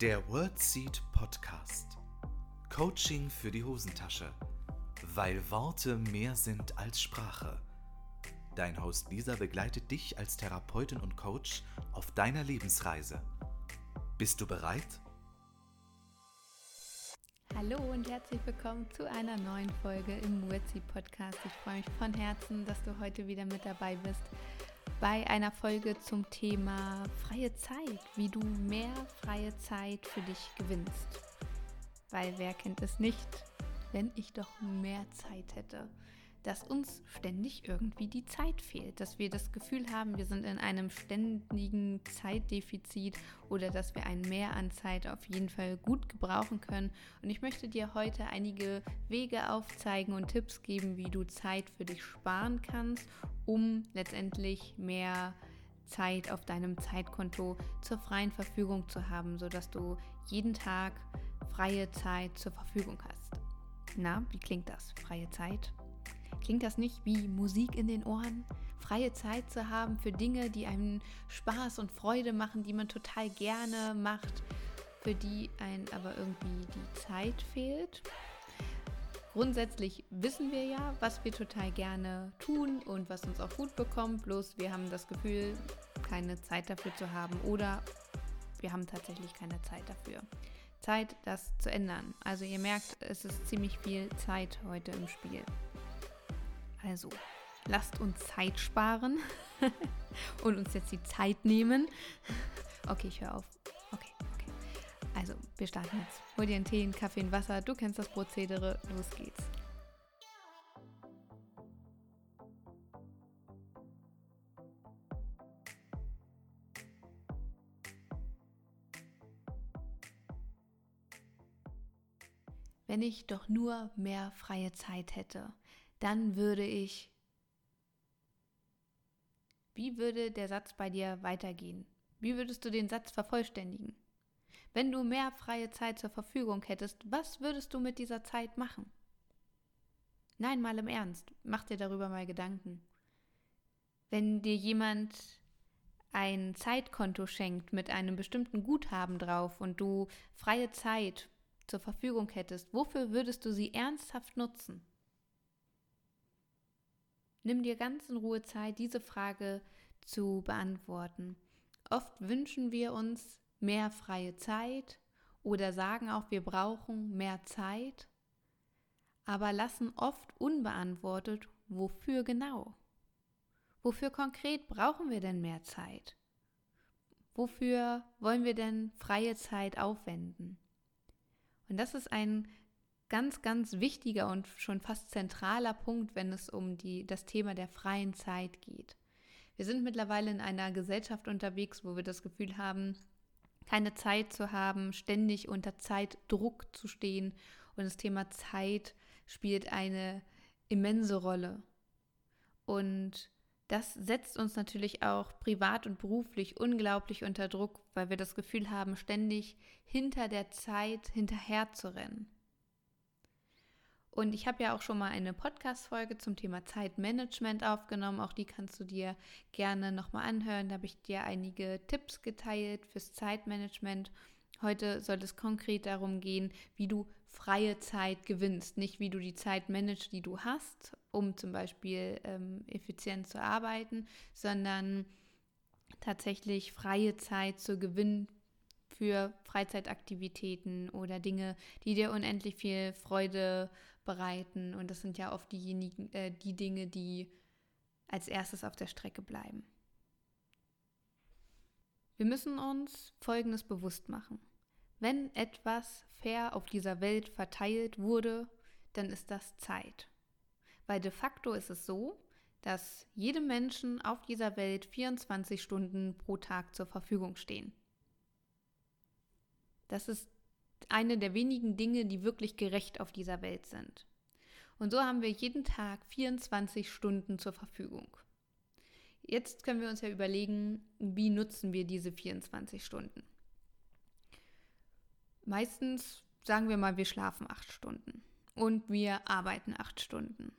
Der WordSeed Podcast. Coaching für die Hosentasche. Weil Worte mehr sind als Sprache. Dein Host Lisa begleitet dich als Therapeutin und Coach auf deiner Lebensreise. Bist du bereit? Hallo und herzlich willkommen zu einer neuen Folge im WordSeed Podcast. Ich freue mich von Herzen, dass du heute wieder mit dabei bist bei einer Folge zum Thema freie Zeit, wie du mehr freie Zeit für dich gewinnst. Weil wer kennt es nicht, wenn ich doch mehr Zeit hätte? Dass uns ständig irgendwie die Zeit fehlt, dass wir das Gefühl haben, wir sind in einem ständigen Zeitdefizit oder dass wir ein Mehr an Zeit auf jeden Fall gut gebrauchen können. Und ich möchte dir heute einige Wege aufzeigen und Tipps geben, wie du Zeit für dich sparen kannst, um letztendlich mehr Zeit auf deinem Zeitkonto zur freien Verfügung zu haben, sodass du jeden Tag freie Zeit zur Verfügung hast. Na, wie klingt das? Freie Zeit? Klingt das nicht wie Musik in den Ohren? Freie Zeit zu haben für Dinge, die einem Spaß und Freude machen, die man total gerne macht, für die einem aber irgendwie die Zeit fehlt? Grundsätzlich wissen wir ja, was wir total gerne tun und was uns auch gut bekommt, bloß wir haben das Gefühl, keine Zeit dafür zu haben oder wir haben tatsächlich keine Zeit dafür. Zeit, das zu ändern. Also ihr merkt, es ist ziemlich viel Zeit heute im Spiel. Also, lasst uns Zeit sparen und uns jetzt die Zeit nehmen. Okay, ich höre auf. Okay, okay. Also, wir starten jetzt. Hol dir einen Tee, einen Kaffee, ein Wasser. Du kennst das Prozedere. Los geht's. Wenn ich doch nur mehr freie Zeit hätte, dann würde ich. Wie würde der Satz bei dir weitergehen? Wie würdest du den Satz vervollständigen? Wenn du mehr freie Zeit zur Verfügung hättest, was würdest du mit dieser Zeit machen? Nein, mal im Ernst, mach dir darüber mal Gedanken. Wenn dir jemand ein Zeitkonto schenkt mit einem bestimmten Guthaben drauf und du freie Zeit zur Verfügung hättest, wofür würdest du sie ernsthaft nutzen? Nimm dir ganz in Ruhe Zeit, diese Frage zu beantworten. Oft wünschen wir uns mehr freie Zeit oder sagen auch, wir brauchen mehr Zeit, aber lassen oft unbeantwortet, wofür genau. Wofür konkret brauchen wir denn mehr Zeit? Wofür wollen wir denn freie Zeit aufwenden? Und das ist ein ganz, ganz wichtiger und schon fast zentraler Punkt, wenn es um die, das Thema der freien Zeit geht. Wir sind mittlerweile in einer Gesellschaft unterwegs, wo wir das Gefühl haben, keine Zeit zu haben, ständig unter Zeitdruck zu stehen. Und das Thema Zeit spielt eine immense Rolle. Und das setzt uns natürlich auch privat und beruflich unglaublich unter Druck, weil wir das Gefühl haben, ständig hinter der Zeit hinterher zu rennen. Und ich habe ja auch schon mal eine Podcast-Folge zum Thema Zeitmanagement aufgenommen. Auch die kannst du dir gerne nochmal anhören. Da habe ich dir einige Tipps geteilt fürs Zeitmanagement. Heute soll es konkret darum gehen, wie du freie Zeit gewinnst. Nicht wie du die Zeit managst, die du hast, um zum Beispiel ähm, effizient zu arbeiten, sondern tatsächlich freie Zeit zu gewinnen für Freizeitaktivitäten oder Dinge, die dir unendlich viel Freude bereiten. Und das sind ja oft diejenigen, äh, die Dinge, die als erstes auf der Strecke bleiben. Wir müssen uns Folgendes bewusst machen. Wenn etwas fair auf dieser Welt verteilt wurde, dann ist das Zeit. Weil de facto ist es so, dass jedem Menschen auf dieser Welt 24 Stunden pro Tag zur Verfügung stehen. Das ist eine der wenigen Dinge, die wirklich gerecht auf dieser Welt sind. Und so haben wir jeden Tag 24 Stunden zur Verfügung. Jetzt können wir uns ja überlegen, wie nutzen wir diese 24 Stunden. Meistens sagen wir mal, wir schlafen acht Stunden und wir arbeiten acht Stunden.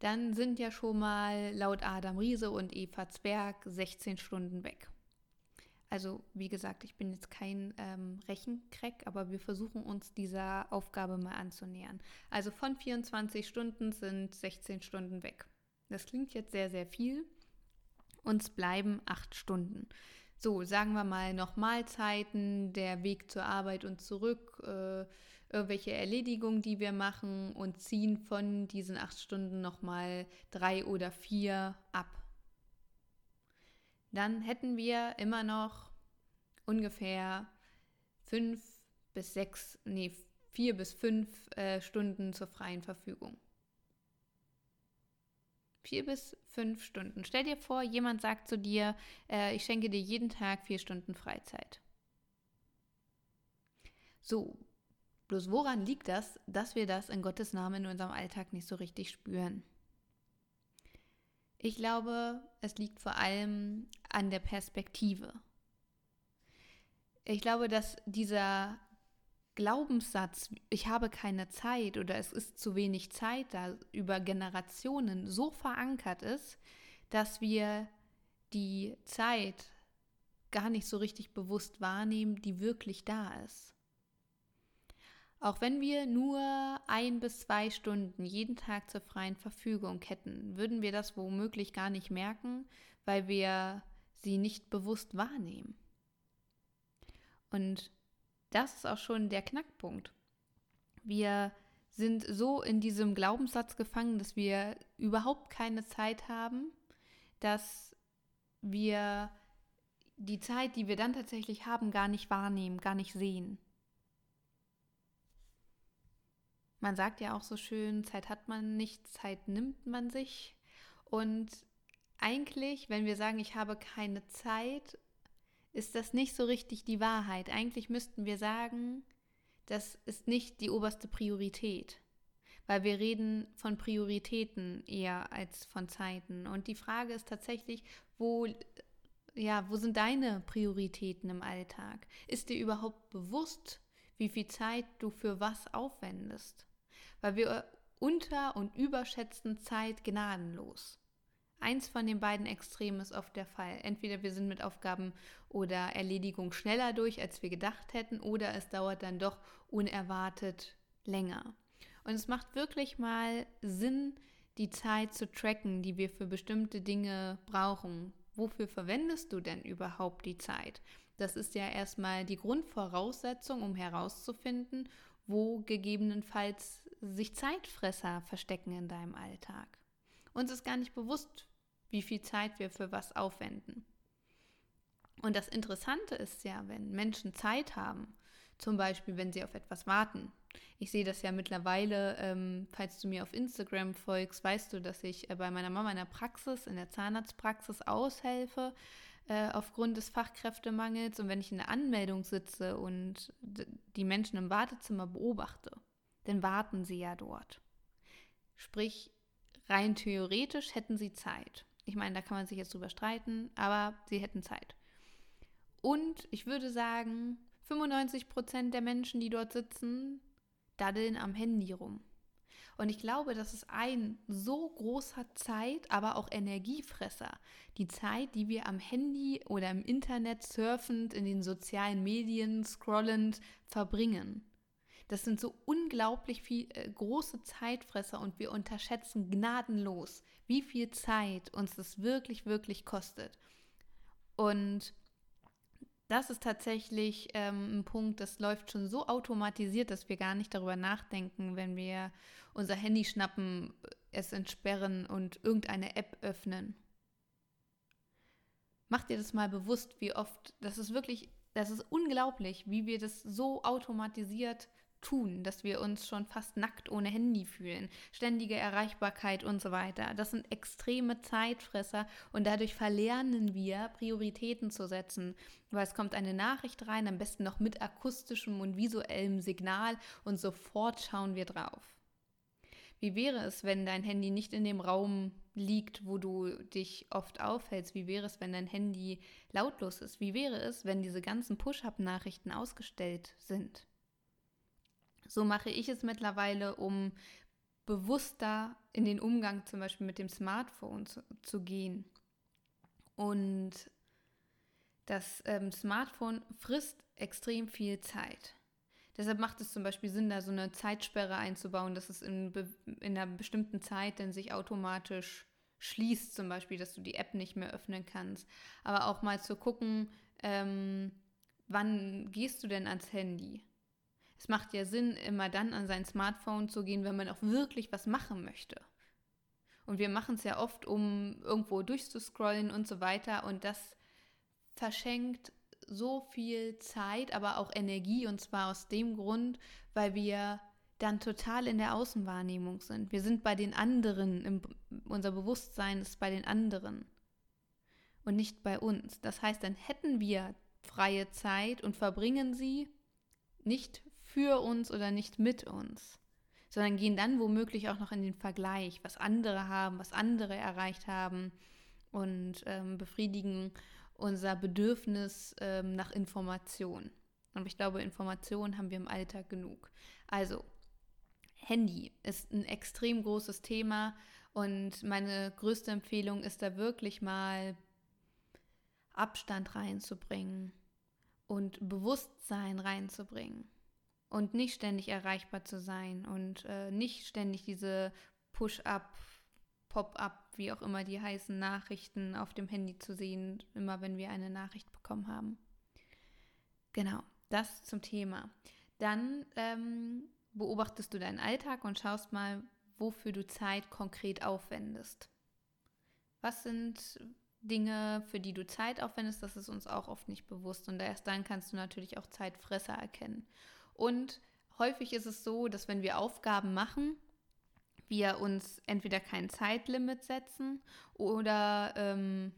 Dann sind ja schon mal laut Adam Riese und Eva Zwerg 16 Stunden weg. Also wie gesagt, ich bin jetzt kein ähm, Rechencrack, aber wir versuchen uns dieser Aufgabe mal anzunähern. Also von 24 Stunden sind 16 Stunden weg. Das klingt jetzt sehr, sehr viel. Uns bleiben acht Stunden. So, sagen wir mal noch Mahlzeiten, der Weg zur Arbeit und zurück, äh, irgendwelche Erledigungen, die wir machen und ziehen von diesen acht Stunden nochmal drei oder vier ab. Dann hätten wir immer noch ungefähr fünf bis sechs, nee, vier bis fünf äh, Stunden zur freien Verfügung. Vier bis fünf Stunden. Stell dir vor, jemand sagt zu dir, äh, ich schenke dir jeden Tag vier Stunden Freizeit. So, bloß woran liegt das, dass wir das in Gottes Namen in unserem Alltag nicht so richtig spüren? Ich glaube, es liegt vor allem an der Perspektive. Ich glaube, dass dieser Glaubenssatz, ich habe keine Zeit oder es ist zu wenig Zeit da, über Generationen so verankert ist, dass wir die Zeit gar nicht so richtig bewusst wahrnehmen, die wirklich da ist. Auch wenn wir nur ein bis zwei Stunden jeden Tag zur freien Verfügung hätten, würden wir das womöglich gar nicht merken, weil wir sie nicht bewusst wahrnehmen. Und das ist auch schon der Knackpunkt. Wir sind so in diesem Glaubenssatz gefangen, dass wir überhaupt keine Zeit haben, dass wir die Zeit, die wir dann tatsächlich haben, gar nicht wahrnehmen, gar nicht sehen. Man sagt ja auch so schön, Zeit hat man nicht, Zeit nimmt man sich. Und eigentlich, wenn wir sagen, ich habe keine Zeit, ist das nicht so richtig die Wahrheit. Eigentlich müssten wir sagen, das ist nicht die oberste Priorität, weil wir reden von Prioritäten eher als von Zeiten. Und die Frage ist tatsächlich, wo, ja, wo sind deine Prioritäten im Alltag? Ist dir überhaupt bewusst, wie viel Zeit du für was aufwendest? Weil wir unter- und überschätzen Zeit gnadenlos. Eins von den beiden Extremen ist oft der Fall. Entweder wir sind mit Aufgaben oder Erledigung schneller durch, als wir gedacht hätten, oder es dauert dann doch unerwartet länger. Und es macht wirklich mal Sinn, die Zeit zu tracken, die wir für bestimmte Dinge brauchen. Wofür verwendest du denn überhaupt die Zeit? Das ist ja erstmal die Grundvoraussetzung, um herauszufinden, wo gegebenenfalls sich Zeitfresser verstecken in deinem Alltag. Uns ist gar nicht bewusst, wie viel Zeit wir für was aufwenden. Und das Interessante ist ja, wenn Menschen Zeit haben, zum Beispiel wenn sie auf etwas warten. Ich sehe das ja mittlerweile, ähm, falls du mir auf Instagram folgst, weißt du, dass ich äh, bei meiner Mama in der Praxis, in der Zahnarztpraxis aushelfe äh, aufgrund des Fachkräftemangels. Und wenn ich in der Anmeldung sitze und die Menschen im Wartezimmer beobachte, dann warten sie ja dort. Sprich, rein theoretisch hätten sie Zeit. Ich meine, da kann man sich jetzt drüber streiten, aber sie hätten Zeit. Und ich würde sagen, 95 Prozent der Menschen, die dort sitzen, daddeln am Handy rum. Und ich glaube, das ist ein so großer Zeit, aber auch Energiefresser. Die Zeit, die wir am Handy oder im Internet surfend, in den sozialen Medien scrollend verbringen. Das sind so unglaublich viel, äh, große Zeitfresser und wir unterschätzen gnadenlos, wie viel Zeit uns das wirklich, wirklich kostet. Und das ist tatsächlich ähm, ein Punkt, das läuft schon so automatisiert, dass wir gar nicht darüber nachdenken, wenn wir unser Handy schnappen, es entsperren und irgendeine App öffnen. Mach dir das mal bewusst, wie oft, das ist wirklich, das ist unglaublich, wie wir das so automatisiert tun, dass wir uns schon fast nackt ohne Handy fühlen, ständige Erreichbarkeit und so weiter. Das sind extreme Zeitfresser und dadurch verlernen wir, Prioritäten zu setzen, weil es kommt eine Nachricht rein, am besten noch mit akustischem und visuellem Signal und sofort schauen wir drauf. Wie wäre es, wenn dein Handy nicht in dem Raum liegt, wo du dich oft aufhältst? Wie wäre es, wenn dein Handy lautlos ist? Wie wäre es, wenn diese ganzen Push-up-Nachrichten ausgestellt sind? So mache ich es mittlerweile, um bewusster in den Umgang zum Beispiel mit dem Smartphone zu, zu gehen. Und Das ähm, Smartphone frisst extrem viel Zeit. Deshalb macht es zum Beispiel Sinn, da so eine Zeitsperre einzubauen, dass es in, in einer bestimmten Zeit dann sich automatisch schließt, zum Beispiel, dass du die App nicht mehr öffnen kannst. Aber auch mal zu gucken, ähm, wann gehst du denn ans Handy? Es macht ja Sinn, immer dann an sein Smartphone zu gehen, wenn man auch wirklich was machen möchte. Und wir machen es ja oft, um irgendwo durchzuscrollen und so weiter. Und das verschenkt so viel Zeit, aber auch Energie. Und zwar aus dem Grund, weil wir dann total in der Außenwahrnehmung sind. Wir sind bei den anderen, im, unser Bewusstsein ist bei den anderen und nicht bei uns. Das heißt, dann hätten wir freie Zeit und verbringen sie nicht für uns oder nicht mit uns, sondern gehen dann womöglich auch noch in den Vergleich, was andere haben, was andere erreicht haben und ähm, befriedigen unser Bedürfnis ähm, nach Information. Und ich glaube, Informationen haben wir im Alltag genug. Also, Handy ist ein extrem großes Thema und meine größte Empfehlung ist da wirklich mal Abstand reinzubringen und Bewusstsein reinzubringen und nicht ständig erreichbar zu sein und äh, nicht ständig diese Push-up, Pop-up, wie auch immer die heißen, Nachrichten auf dem Handy zu sehen, immer wenn wir eine Nachricht bekommen haben. Genau, das zum Thema. Dann ähm, beobachtest du deinen Alltag und schaust mal, wofür du Zeit konkret aufwendest. Was sind Dinge, für die du Zeit aufwendest, das ist uns auch oft nicht bewusst. Und erst dann kannst du natürlich auch Zeitfresser erkennen. Und häufig ist es so, dass wenn wir Aufgaben machen, wir uns entweder kein Zeitlimit setzen oder ähm,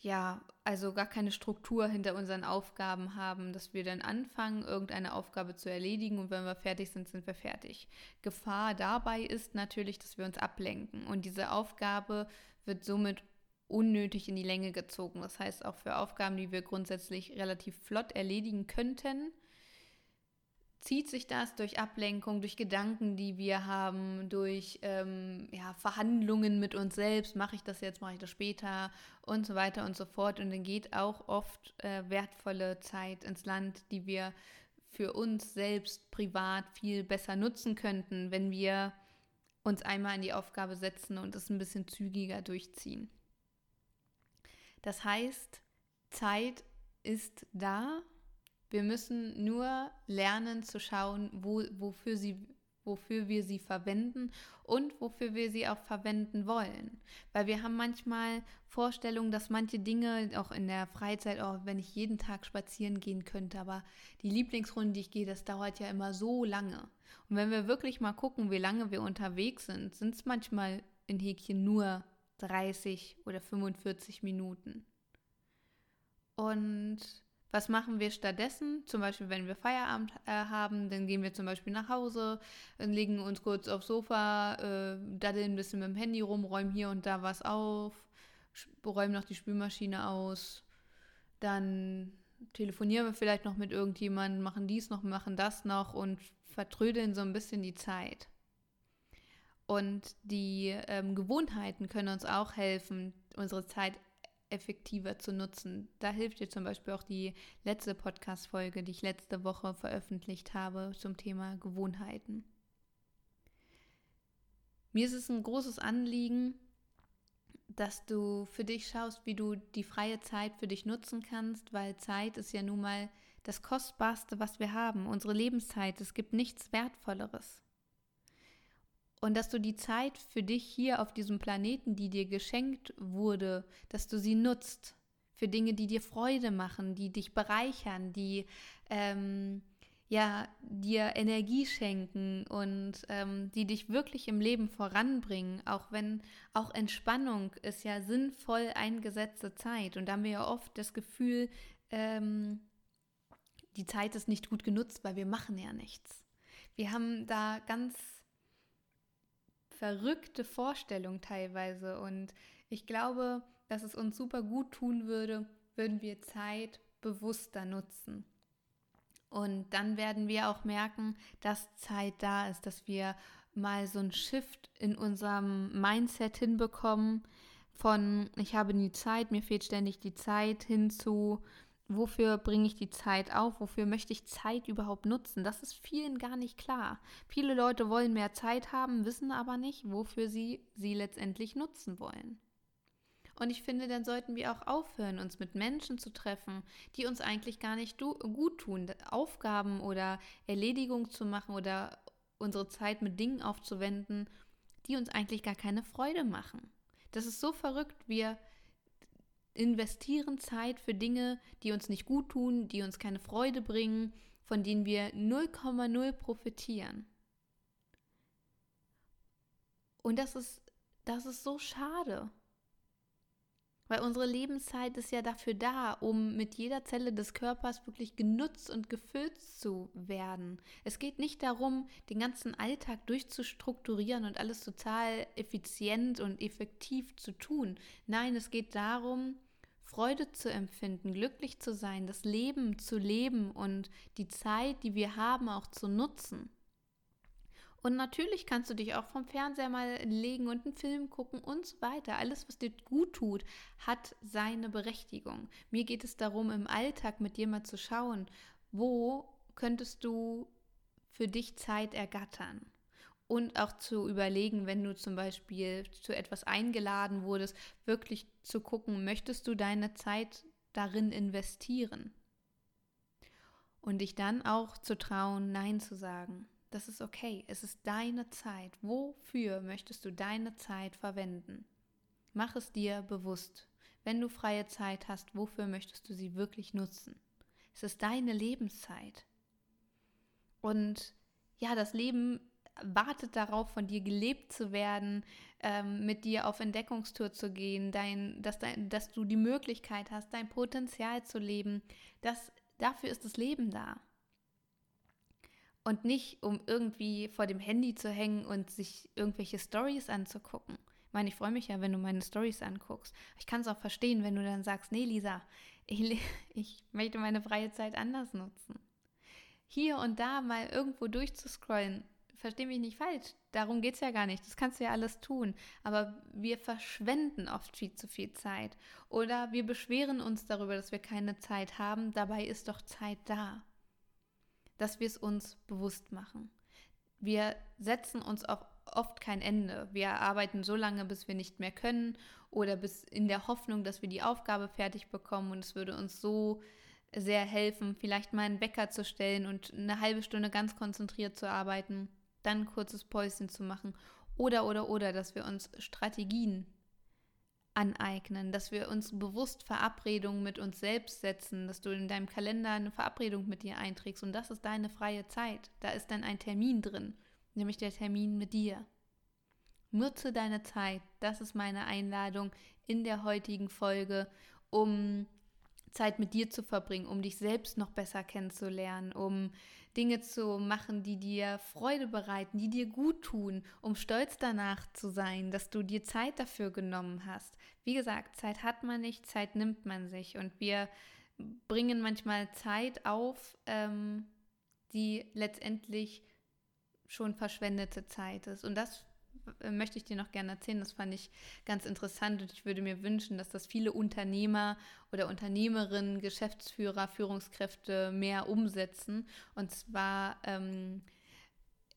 ja, also gar keine Struktur hinter unseren Aufgaben haben, dass wir dann anfangen, irgendeine Aufgabe zu erledigen und wenn wir fertig sind, sind wir fertig. Gefahr dabei ist natürlich, dass wir uns ablenken und diese Aufgabe wird somit unnötig in die Länge gezogen. Das heißt, auch für Aufgaben, die wir grundsätzlich relativ flott erledigen könnten, zieht sich das durch Ablenkung, durch Gedanken, die wir haben, durch ähm, ja, Verhandlungen mit uns selbst, mache ich das jetzt, mache ich das später und so weiter und so fort. Und dann geht auch oft äh, wertvolle Zeit ins Land, die wir für uns selbst privat viel besser nutzen könnten, wenn wir uns einmal in die Aufgabe setzen und es ein bisschen zügiger durchziehen. Das heißt, Zeit ist da. Wir müssen nur lernen zu schauen, wo, wofür, sie, wofür wir sie verwenden und wofür wir sie auch verwenden wollen. Weil wir haben manchmal Vorstellungen, dass manche Dinge auch in der Freizeit, auch wenn ich jeden Tag spazieren gehen könnte, aber die Lieblingsrunde, die ich gehe, das dauert ja immer so lange. Und wenn wir wirklich mal gucken, wie lange wir unterwegs sind, sind es manchmal in Häkchen nur 30 oder 45 Minuten. Und was machen wir stattdessen? Zum Beispiel, wenn wir Feierabend äh, haben, dann gehen wir zum Beispiel nach Hause, legen uns kurz aufs Sofa, äh, daddeln ein bisschen mit dem Handy rum, räumen hier und da was auf, räumen noch die Spülmaschine aus, dann telefonieren wir vielleicht noch mit irgendjemandem, machen dies noch, machen das noch und vertrödeln so ein bisschen die Zeit. Und die ähm, Gewohnheiten können uns auch helfen, unsere Zeit effektiver zu nutzen. Da hilft dir zum Beispiel auch die letzte Podcast-Folge, die ich letzte Woche veröffentlicht habe zum Thema Gewohnheiten. Mir ist es ein großes Anliegen, dass du für dich schaust, wie du die freie Zeit für dich nutzen kannst, weil Zeit ist ja nun mal das Kostbarste, was wir haben, unsere Lebenszeit. Es gibt nichts Wertvolleres. Und dass du die Zeit für dich hier auf diesem Planeten, die dir geschenkt wurde, dass du sie nutzt für Dinge, die dir Freude machen, die dich bereichern, die ähm, ja dir Energie schenken und ähm, die dich wirklich im Leben voranbringen, auch wenn auch Entspannung ist ja sinnvoll eingesetzte Zeit. Und da haben wir ja oft das Gefühl, ähm, die Zeit ist nicht gut genutzt, weil wir machen ja nichts. Wir haben da ganz verrückte Vorstellung teilweise. Und ich glaube, dass es uns super gut tun würde, würden wir Zeit bewusster nutzen. Und dann werden wir auch merken, dass Zeit da ist, dass wir mal so ein Shift in unserem Mindset hinbekommen, von ich habe nie Zeit, mir fehlt ständig die Zeit hin zu wofür bringe ich die Zeit auf, wofür möchte ich Zeit überhaupt nutzen. Das ist vielen gar nicht klar. Viele Leute wollen mehr Zeit haben, wissen aber nicht, wofür sie sie letztendlich nutzen wollen. Und ich finde, dann sollten wir auch aufhören, uns mit Menschen zu treffen, die uns eigentlich gar nicht gut tun, Aufgaben oder Erledigungen zu machen oder unsere Zeit mit Dingen aufzuwenden, die uns eigentlich gar keine Freude machen. Das ist so verrückt. Wir investieren Zeit für Dinge, die uns nicht gut tun, die uns keine Freude bringen, von denen wir 0,0 profitieren. Und das ist, das ist so schade. Weil unsere Lebenszeit ist ja dafür da, um mit jeder Zelle des Körpers wirklich genutzt und gefüllt zu werden. Es geht nicht darum, den ganzen Alltag durchzustrukturieren und alles total effizient und effektiv zu tun. Nein, es geht darum, Freude zu empfinden, glücklich zu sein, das Leben zu leben und die Zeit, die wir haben, auch zu nutzen. Und natürlich kannst du dich auch vom Fernseher mal legen und einen Film gucken und so weiter. Alles, was dir gut tut, hat seine Berechtigung. Mir geht es darum, im Alltag mit dir mal zu schauen, wo könntest du für dich Zeit ergattern und auch zu überlegen, wenn du zum Beispiel zu etwas eingeladen wurdest, wirklich zu gucken, möchtest du deine Zeit darin investieren? Und dich dann auch zu trauen, Nein zu sagen. Das ist okay. Es ist deine Zeit. Wofür möchtest du deine Zeit verwenden? Mach es dir bewusst. Wenn du freie Zeit hast, wofür möchtest du sie wirklich nutzen? Es ist deine Lebenszeit. Und ja, das Leben wartet darauf, von dir gelebt zu werden, ähm, mit dir auf Entdeckungstour zu gehen, dein, dass, dein, dass du die Möglichkeit hast, dein Potenzial zu leben. Das, dafür ist das Leben da. Und nicht, um irgendwie vor dem Handy zu hängen und sich irgendwelche Stories anzugucken. Ich meine, ich freue mich ja, wenn du meine Stories anguckst. Ich kann es auch verstehen, wenn du dann sagst, nee, Lisa, ich, ich möchte meine freie Zeit anders nutzen. Hier und da mal irgendwo durchzuscrollen, verstehe mich nicht falsch. Darum geht es ja gar nicht. Das kannst du ja alles tun. Aber wir verschwenden oft viel zu viel Zeit. Oder wir beschweren uns darüber, dass wir keine Zeit haben. Dabei ist doch Zeit da. Dass wir es uns bewusst machen. Wir setzen uns auch oft kein Ende. Wir arbeiten so lange, bis wir nicht mehr können oder bis in der Hoffnung, dass wir die Aufgabe fertig bekommen und es würde uns so sehr helfen, vielleicht mal einen Wecker zu stellen und eine halbe Stunde ganz konzentriert zu arbeiten dann ein kurzes Päuschen zu machen. Oder, oder, oder, dass wir uns Strategien aneignen, dass wir uns bewusst Verabredungen mit uns selbst setzen, dass du in deinem Kalender eine Verabredung mit dir einträgst und das ist deine freie Zeit. Da ist dann ein Termin drin, nämlich der Termin mit dir. Nutze deine Zeit, das ist meine Einladung in der heutigen Folge, um Zeit mit dir zu verbringen, um dich selbst noch besser kennenzulernen, um Dinge zu machen, die dir Freude bereiten, die dir gut tun, um stolz danach zu sein, dass du dir Zeit dafür genommen hast. Wie gesagt, Zeit hat man nicht, Zeit nimmt man sich und wir bringen manchmal Zeit auf, ähm, die letztendlich schon verschwendete Zeit ist. Und das möchte ich dir noch gerne erzählen. Das fand ich ganz interessant und ich würde mir wünschen, dass das viele Unternehmer oder Unternehmerinnen, Geschäftsführer, Führungskräfte mehr umsetzen. Und zwar ähm,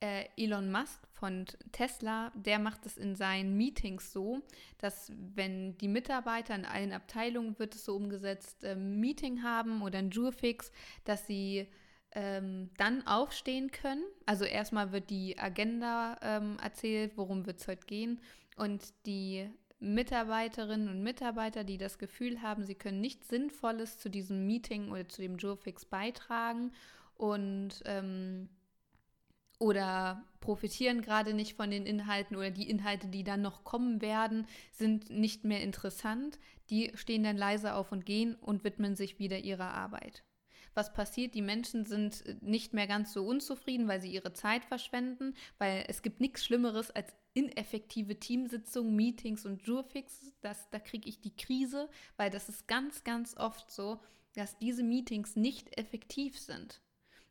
äh, Elon Musk von Tesla, der macht es in seinen Meetings so, dass wenn die Mitarbeiter in allen Abteilungen wird es so umgesetzt, äh, Meeting haben oder ein Jurfix, dass sie ähm, dann aufstehen können. Also erstmal wird die Agenda ähm, erzählt, worum wird es heute gehen. Und die Mitarbeiterinnen und Mitarbeiter, die das Gefühl haben, sie können nichts Sinnvolles zu diesem Meeting oder zu dem Jurfix beitragen und ähm, oder profitieren gerade nicht von den Inhalten oder die Inhalte, die dann noch kommen werden, sind nicht mehr interessant. Die stehen dann leise auf und gehen und widmen sich wieder ihrer Arbeit was passiert? Die Menschen sind äh, nicht mehr ganz so unzufrieden, weil sie ihre Zeit verschwenden, weil es gibt nichts Schlimmeres als ineffektive Teamsitzungen, Meetings und Jurfix. Das, da kriege ich die Krise, weil das ist ganz, ganz oft so, dass diese Meetings nicht effektiv sind.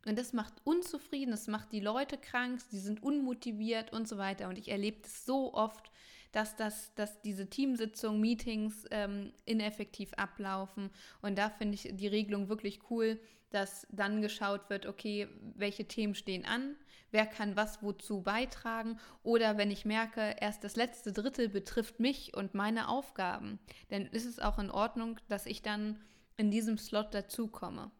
Und das macht unzufrieden, das macht die Leute krank, sie sind unmotiviert und so weiter. Und ich erlebe das so oft, dass, das, dass diese Teamsitzungen, Meetings ähm, ineffektiv ablaufen. Und da finde ich die Regelung wirklich cool, dass dann geschaut wird, okay, welche Themen stehen an, wer kann was wozu beitragen oder wenn ich merke, erst das letzte Drittel betrifft mich und meine Aufgaben, dann ist es auch in Ordnung, dass ich dann in diesem Slot dazukomme.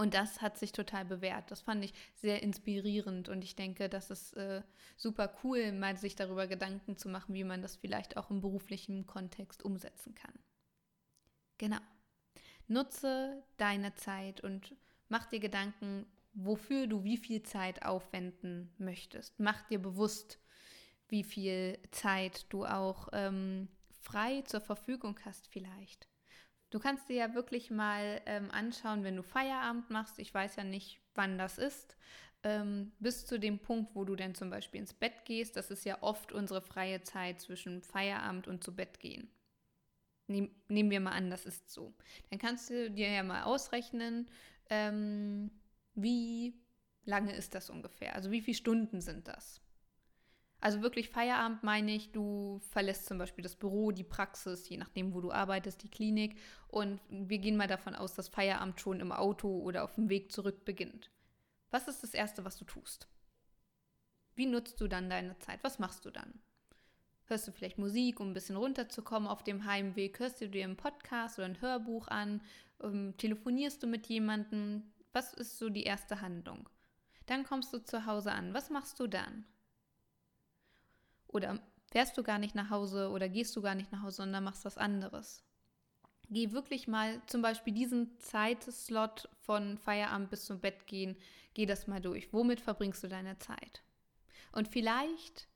Und das hat sich total bewährt. Das fand ich sehr inspirierend und ich denke, das ist äh, super cool, mal sich darüber Gedanken zu machen, wie man das vielleicht auch im beruflichen Kontext umsetzen kann. Genau. Nutze deine Zeit und mach dir Gedanken, wofür du wie viel Zeit aufwenden möchtest. Mach dir bewusst, wie viel Zeit du auch ähm, frei zur Verfügung hast vielleicht. Du kannst dir ja wirklich mal ähm, anschauen, wenn du Feierabend machst. Ich weiß ja nicht, wann das ist. Ähm, bis zu dem Punkt, wo du dann zum Beispiel ins Bett gehst. Das ist ja oft unsere freie Zeit zwischen Feierabend und zu Bett gehen. Nehm, nehmen wir mal an, das ist so. Dann kannst du dir ja mal ausrechnen, ähm, wie lange ist das ungefähr? Also wie viele Stunden sind das? Also wirklich Feierabend meine ich, du verlässt zum Beispiel das Büro, die Praxis, je nachdem, wo du arbeitest, die Klinik. Und wir gehen mal davon aus, dass Feierabend schon im Auto oder auf dem Weg zurück beginnt. Was ist das Erste, was du tust? Wie nutzt du dann deine Zeit? Was machst du dann? Hörst du vielleicht Musik, um ein bisschen runterzukommen auf dem Heimweg? Hörst du dir einen Podcast oder ein Hörbuch an? Ähm, telefonierst du mit jemandem? Was ist so die erste Handlung? Dann kommst du zu Hause an. Was machst du dann? Oder fährst du gar nicht nach Hause oder gehst du gar nicht nach Hause, sondern machst was anderes. Geh wirklich mal zum Beispiel diesen Zeitslot von Feierabend bis zum Bett gehen, geh das mal durch. Womit verbringst du deine Zeit? Und vielleicht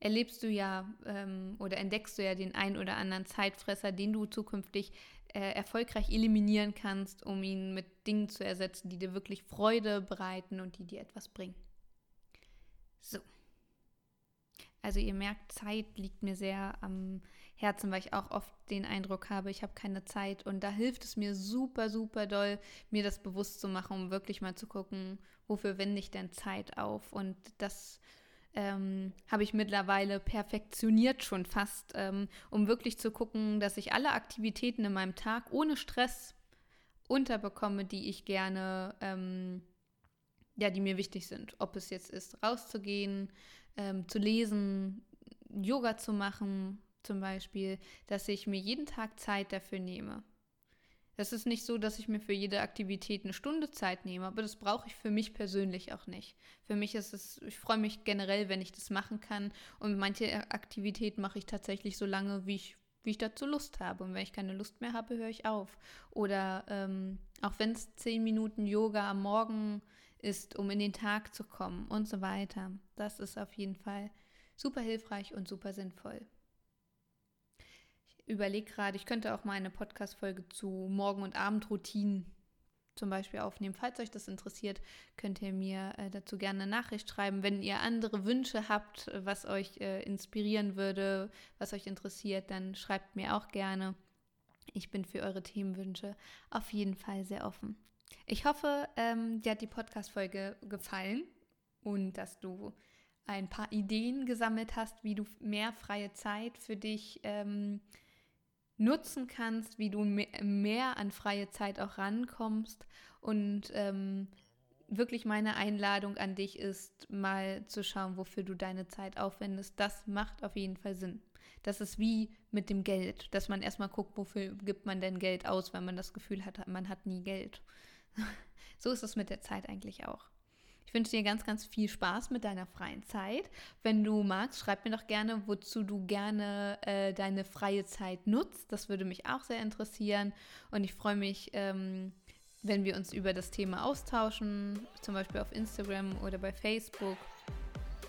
erlebst du ja ähm, oder entdeckst du ja den ein oder anderen Zeitfresser, den du zukünftig äh, erfolgreich eliminieren kannst, um ihn mit Dingen zu ersetzen, die dir wirklich Freude bereiten und die dir etwas bringen. So. Also ihr merkt, Zeit liegt mir sehr am Herzen, weil ich auch oft den Eindruck habe, ich habe keine Zeit. Und da hilft es mir super, super doll, mir das bewusst zu machen, um wirklich mal zu gucken, wofür wende ich denn Zeit auf. Und das ähm, habe ich mittlerweile perfektioniert schon fast, ähm, um wirklich zu gucken, dass ich alle Aktivitäten in meinem Tag ohne Stress unterbekomme, die ich gerne, ähm, ja, die mir wichtig sind. Ob es jetzt ist, rauszugehen, ähm, zu lesen, Yoga zu machen zum Beispiel, dass ich mir jeden Tag Zeit dafür nehme. Das ist nicht so, dass ich mir für jede Aktivität eine Stunde Zeit nehme, aber das brauche ich für mich persönlich auch nicht. Für mich ist es, ich freue mich generell, wenn ich das machen kann. Und manche Aktivitäten mache ich tatsächlich so lange, wie ich, wie ich dazu Lust habe. Und wenn ich keine Lust mehr habe, höre ich auf. Oder ähm, auch wenn es zehn Minuten Yoga am Morgen ist, um in den Tag zu kommen und so weiter. Das ist auf jeden Fall super hilfreich und super sinnvoll. Ich überlege gerade, ich könnte auch mal eine Podcast-Folge zu Morgen- und Abendroutinen zum Beispiel aufnehmen. Falls euch das interessiert, könnt ihr mir äh, dazu gerne eine Nachricht schreiben. Wenn ihr andere Wünsche habt, was euch äh, inspirieren würde, was euch interessiert, dann schreibt mir auch gerne. Ich bin für eure Themenwünsche auf jeden Fall sehr offen. Ich hoffe, ähm, dir hat die Podcast-Folge gefallen und dass du ein paar Ideen gesammelt hast, wie du mehr freie Zeit für dich ähm, nutzen kannst, wie du mehr an freie Zeit auch rankommst. Und ähm, wirklich meine Einladung an dich ist, mal zu schauen, wofür du deine Zeit aufwendest. Das macht auf jeden Fall Sinn. Das ist wie mit dem Geld, dass man erstmal guckt, wofür gibt man denn Geld aus, wenn man das Gefühl hat, man hat nie Geld. so ist es mit der Zeit eigentlich auch. Ich wünsche dir ganz, ganz viel Spaß mit deiner freien Zeit. Wenn du magst, schreib mir doch gerne, wozu du gerne äh, deine freie Zeit nutzt. Das würde mich auch sehr interessieren. Und ich freue mich, ähm, wenn wir uns über das Thema austauschen, zum Beispiel auf Instagram oder bei Facebook.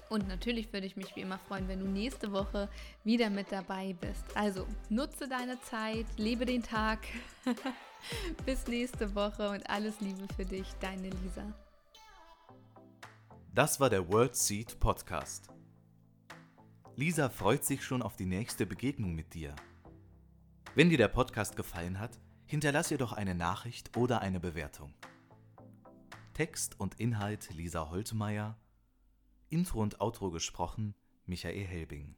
Und natürlich würde ich mich wie immer freuen, wenn du nächste Woche wieder mit dabei bist. Also nutze deine Zeit, lebe den Tag. Bis nächste Woche und alles Liebe für dich, deine Lisa. Das war der World Seed Podcast. Lisa freut sich schon auf die nächste Begegnung mit dir. Wenn dir der Podcast gefallen hat, hinterlass ihr doch eine Nachricht oder eine Bewertung. Text und Inhalt Lisa Holtmeier, Intro und Outro gesprochen Michael Helbing.